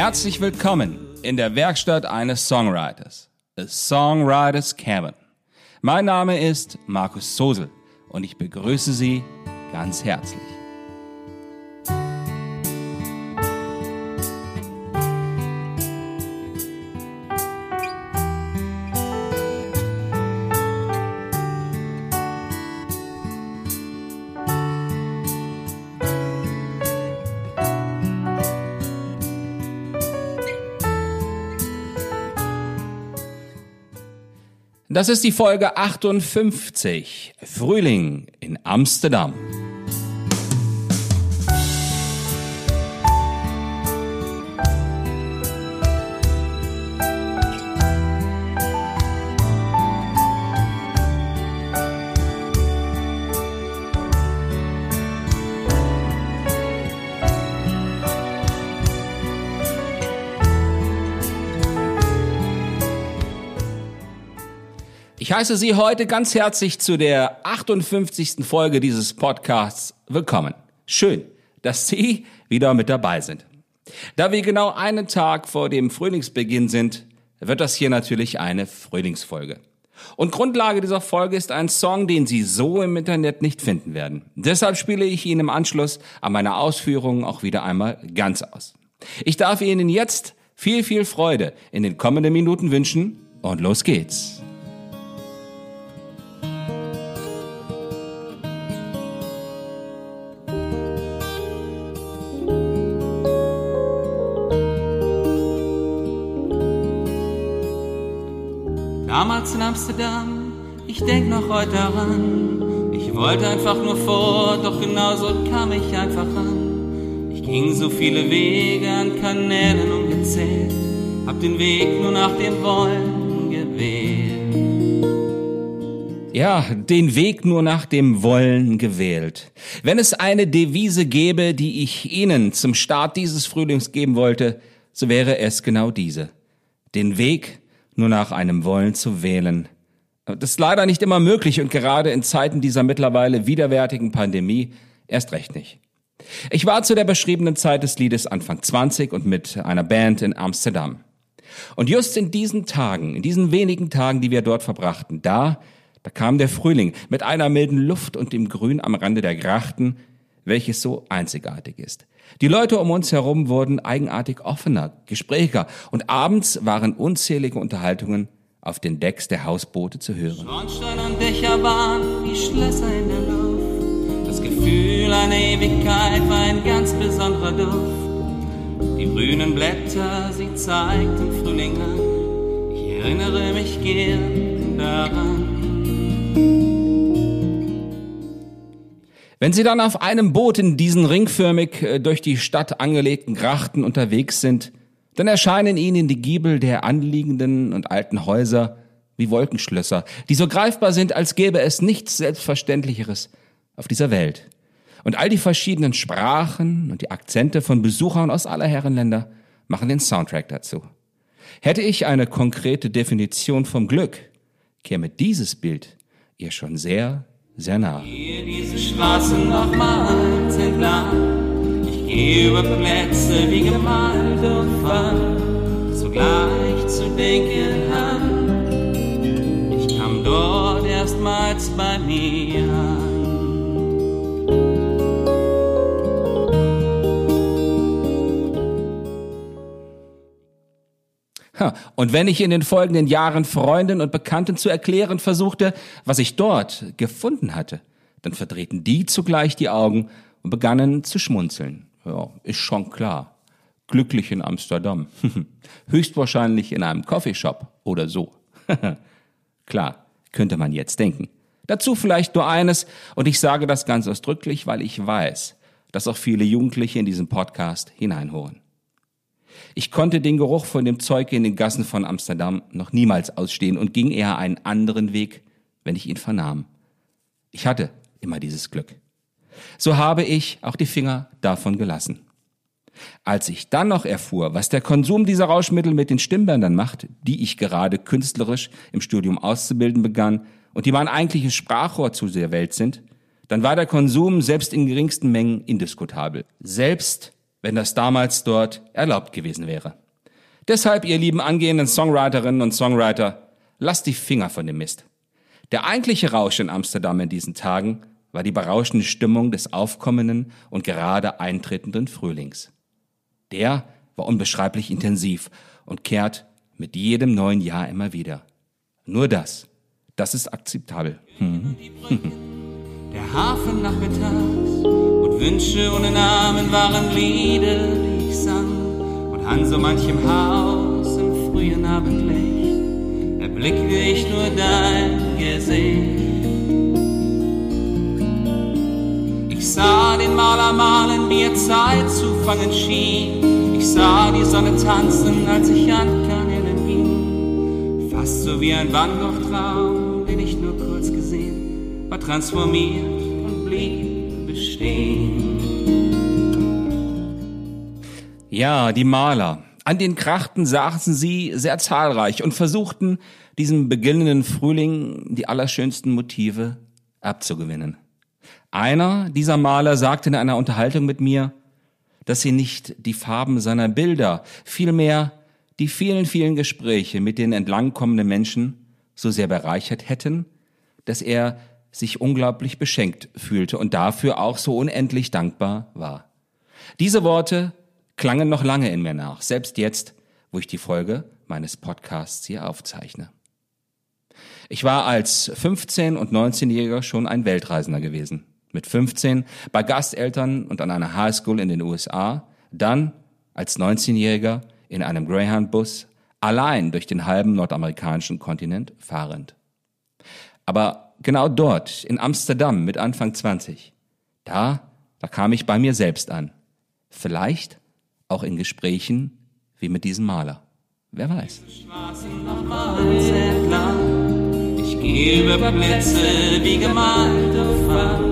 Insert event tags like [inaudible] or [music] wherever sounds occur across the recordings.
Herzlich willkommen in der Werkstatt eines Songwriters, A Songwriters Cabin. Mein Name ist Markus Sosel und ich begrüße Sie ganz herzlich. Das ist die Folge 58, Frühling in Amsterdam. Ich heiße Sie heute ganz herzlich zu der 58. Folge dieses Podcasts willkommen. Schön, dass Sie wieder mit dabei sind. Da wir genau einen Tag vor dem Frühlingsbeginn sind, wird das hier natürlich eine Frühlingsfolge. Und Grundlage dieser Folge ist ein Song, den Sie so im Internet nicht finden werden. Deshalb spiele ich ihn im Anschluss an meine Ausführungen auch wieder einmal ganz aus. Ich darf Ihnen jetzt viel, viel Freude in den kommenden Minuten wünschen und los geht's. Amsterdam, ich denk noch heute daran. Ich wollte einfach nur fort, doch genauso kam ich einfach an. Ich ging so viele Wege an Kanälen ungezählt, hab den Weg nur nach dem Wollen gewählt. Ja, den Weg nur nach dem Wollen gewählt. Wenn es eine Devise gäbe, die ich Ihnen zum Start dieses Frühlings geben wollte, so wäre es genau diese. Den Weg nur nach einem Wollen zu wählen. Das ist leider nicht immer möglich und gerade in Zeiten dieser mittlerweile widerwärtigen Pandemie erst recht nicht. Ich war zu der beschriebenen Zeit des Liedes Anfang 20 und mit einer Band in Amsterdam. Und just in diesen Tagen, in diesen wenigen Tagen, die wir dort verbrachten, da, da kam der Frühling mit einer milden Luft und dem Grün am Rande der Grachten, welches so einzigartig ist. Die Leute um uns herum wurden eigenartig offener, gesprächiger und abends waren unzählige Unterhaltungen auf den Decks der Hausboote zu hören. Schornstein und Dächer waren wie Schlösser in der Luft. Das Gefühl einer Ewigkeit war ein ganz besonderer Duft. Die grünen Blätter, sie zeigten Frühling an. Ich erinnere mich gern daran. Wenn Sie dann auf einem Boot in diesen ringförmig äh, durch die Stadt angelegten Grachten unterwegs sind, dann erscheinen Ihnen die Giebel der anliegenden und alten Häuser wie Wolkenschlösser, die so greifbar sind, als gäbe es nichts Selbstverständlicheres auf dieser Welt. Und all die verschiedenen Sprachen und die Akzente von Besuchern aus aller Herrenländer machen den Soundtrack dazu. Hätte ich eine konkrete Definition vom Glück, käme dieses Bild ihr schon sehr, sehr nah. Diese Straßen nochmals entlang. Ich gehe über Plätze wie gemalt und fang sogleich zu denken an. Ich kam dort erstmals bei mir an. Und wenn ich in den folgenden Jahren Freunden und Bekannten zu erklären versuchte, was ich dort gefunden hatte, dann verdrehten die zugleich die Augen und begannen zu schmunzeln. Ja, ist schon klar. Glücklich in Amsterdam. [laughs] Höchstwahrscheinlich in einem Coffeeshop oder so. [laughs] klar, könnte man jetzt denken. Dazu vielleicht nur eines, und ich sage das ganz ausdrücklich, weil ich weiß, dass auch viele Jugendliche in diesen Podcast hineinholen. Ich konnte den Geruch von dem Zeug in den Gassen von Amsterdam noch niemals ausstehen und ging eher einen anderen Weg, wenn ich ihn vernahm. Ich hatte immer dieses Glück. So habe ich auch die Finger davon gelassen. Als ich dann noch erfuhr, was der Konsum dieser Rauschmittel mit den Stimmbändern macht, die ich gerade künstlerisch im Studium auszubilden begann und die mein eigentliches Sprachrohr zu der Welt sind, dann war der Konsum selbst in geringsten Mengen indiskutabel. Selbst wenn das damals dort erlaubt gewesen wäre. Deshalb, ihr lieben angehenden Songwriterinnen und Songwriter, lasst die Finger von dem Mist. Der eigentliche Rausch in Amsterdam in diesen Tagen war die berauschende Stimmung des aufkommenden und gerade eintretenden Frühlings. Der war unbeschreiblich intensiv und kehrt mit jedem neuen Jahr immer wieder. Nur das, das ist akzeptabel. Mhm. Der Hafen nachmittags und Wünsche ohne Namen waren Lieder, die ich sang. Und an so manchem Haus im frühen Abendlicht erblickte ich nur dein Gesicht. Ich sah den Maler malen, wie er Zeit zu fangen schien. Ich sah die Sonne tanzen, als ich an Kanälen ging. Fast so wie ein Van Gogh-Traum, den ich nur kurz gesehen, war transformiert und blieb bestehen. Ja, die Maler. An den Krachten saßen sie sehr zahlreich und versuchten, diesem beginnenden Frühling die allerschönsten Motive abzugewinnen. Einer dieser Maler sagte in einer Unterhaltung mit mir, dass sie nicht die Farben seiner Bilder, vielmehr die vielen, vielen Gespräche mit den entlangkommenden Menschen so sehr bereichert hätten, dass er sich unglaublich beschenkt fühlte und dafür auch so unendlich dankbar war. Diese Worte klangen noch lange in mir nach, selbst jetzt, wo ich die Folge meines Podcasts hier aufzeichne. Ich war als 15- und 19-Jähriger schon ein Weltreisender gewesen mit 15 bei Gasteltern und an einer Highschool in den USA, dann als 19-Jähriger in einem Greyhound-Bus allein durch den halben nordamerikanischen Kontinent fahrend. Aber genau dort, in Amsterdam mit Anfang 20, da, da kam ich bei mir selbst an. Vielleicht auch in Gesprächen wie mit diesem Maler. Wer weiß. Ich gehe über Blitze wie gemalte Farben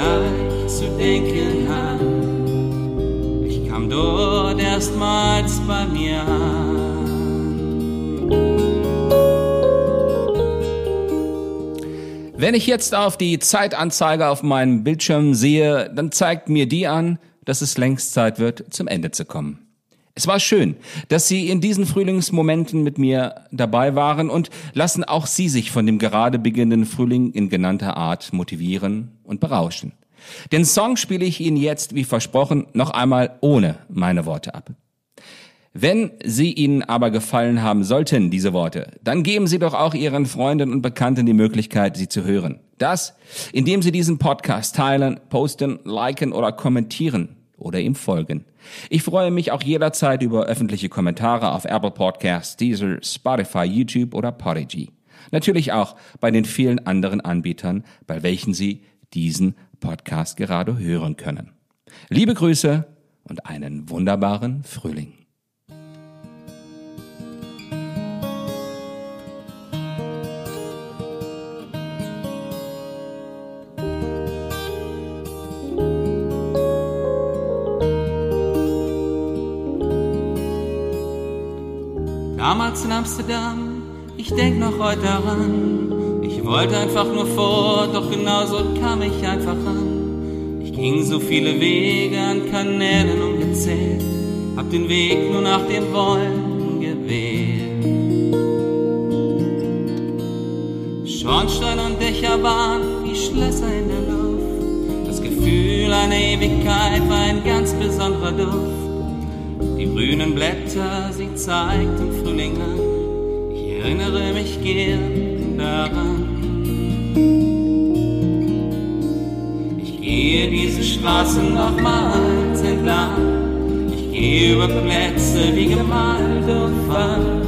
gleich zu denken an. Ich kam dort erstmals bei mir an. Wenn ich jetzt auf die Zeitanzeige auf meinem Bildschirm sehe, dann zeigt mir die an, dass es längst Zeit wird, zum Ende zu kommen. Es war schön, dass Sie in diesen Frühlingsmomenten mit mir dabei waren und lassen auch Sie sich von dem gerade beginnenden Frühling in genannter Art motivieren und berauschen. Den Song spiele ich Ihnen jetzt, wie versprochen, noch einmal ohne meine Worte ab. Wenn sie Ihnen aber gefallen haben sollten, diese Worte, dann geben Sie doch auch Ihren Freunden und Bekannten die Möglichkeit, sie zu hören. Das, indem Sie diesen Podcast teilen, posten, liken oder kommentieren oder ihm folgen. Ich freue mich auch jederzeit über öffentliche Kommentare auf Apple Podcasts, Deezer, Spotify, YouTube oder Podigy. Natürlich auch bei den vielen anderen Anbietern, bei welchen Sie diesen Podcast gerade hören können. Liebe Grüße und einen wunderbaren Frühling. Damals in Amsterdam, ich denk noch heute daran. Ich wollte einfach nur fort, doch genauso kam ich einfach an. Ich ging so viele Wege an Kanälen ungezählt, hab den Weg nur nach dem Wollen gewählt. Schornstein und Dächer waren wie Schlösser in der Luft. Das Gefühl einer Ewigkeit war ein ganz besonderer Duft. Die grünen Blätter, sie zeigt im Frühling an. Ich erinnere mich gern daran. Ich gehe diese Straßen nochmals entlang. Ich gehe über Plätze wie gemalt und fang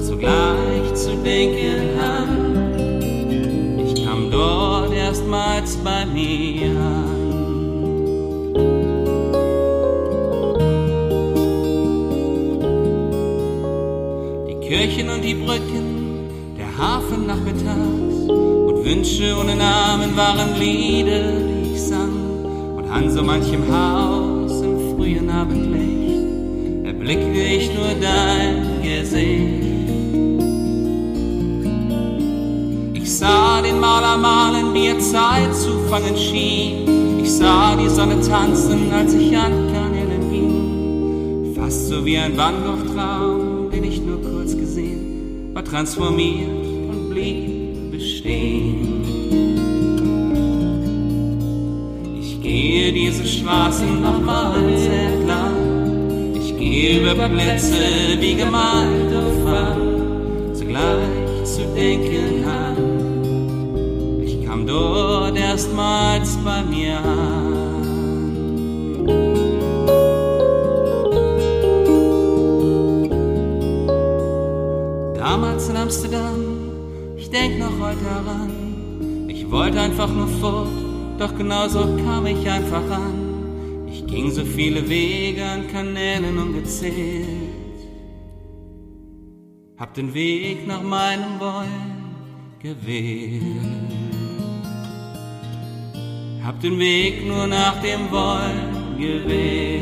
sogleich zu denken an. Ich kam dort erstmals bei mir an. Die Brücken, der Hafen nachmittags und Wünsche ohne Namen waren Lieder, die ich sang und an so manchem Haus im frühen Abendlicht erblickte ich nur dein Gesicht. Ich sah den Maler malen, wie er Zeit zu fangen schien. Ich sah die Sonne tanzen, als ich an Kanälen ging. Fast so wie ein Van war transformiert und blieb bestehen. Ich gehe diese Straßen nochmals entlang. Ich gehe über Plätze wie gemalt auf Wand, zugleich zu denken an kam dort erstmals bei mir an. Damals in Amsterdam, ich denk noch heute daran. Ich wollte einfach nur fort, doch genauso kam ich einfach an. Ich ging so viele Wege an Kanälen ungezählt. Hab den Weg nach meinem Wollen gewählt. Hab den Weg nur nach dem Wollen gewählt.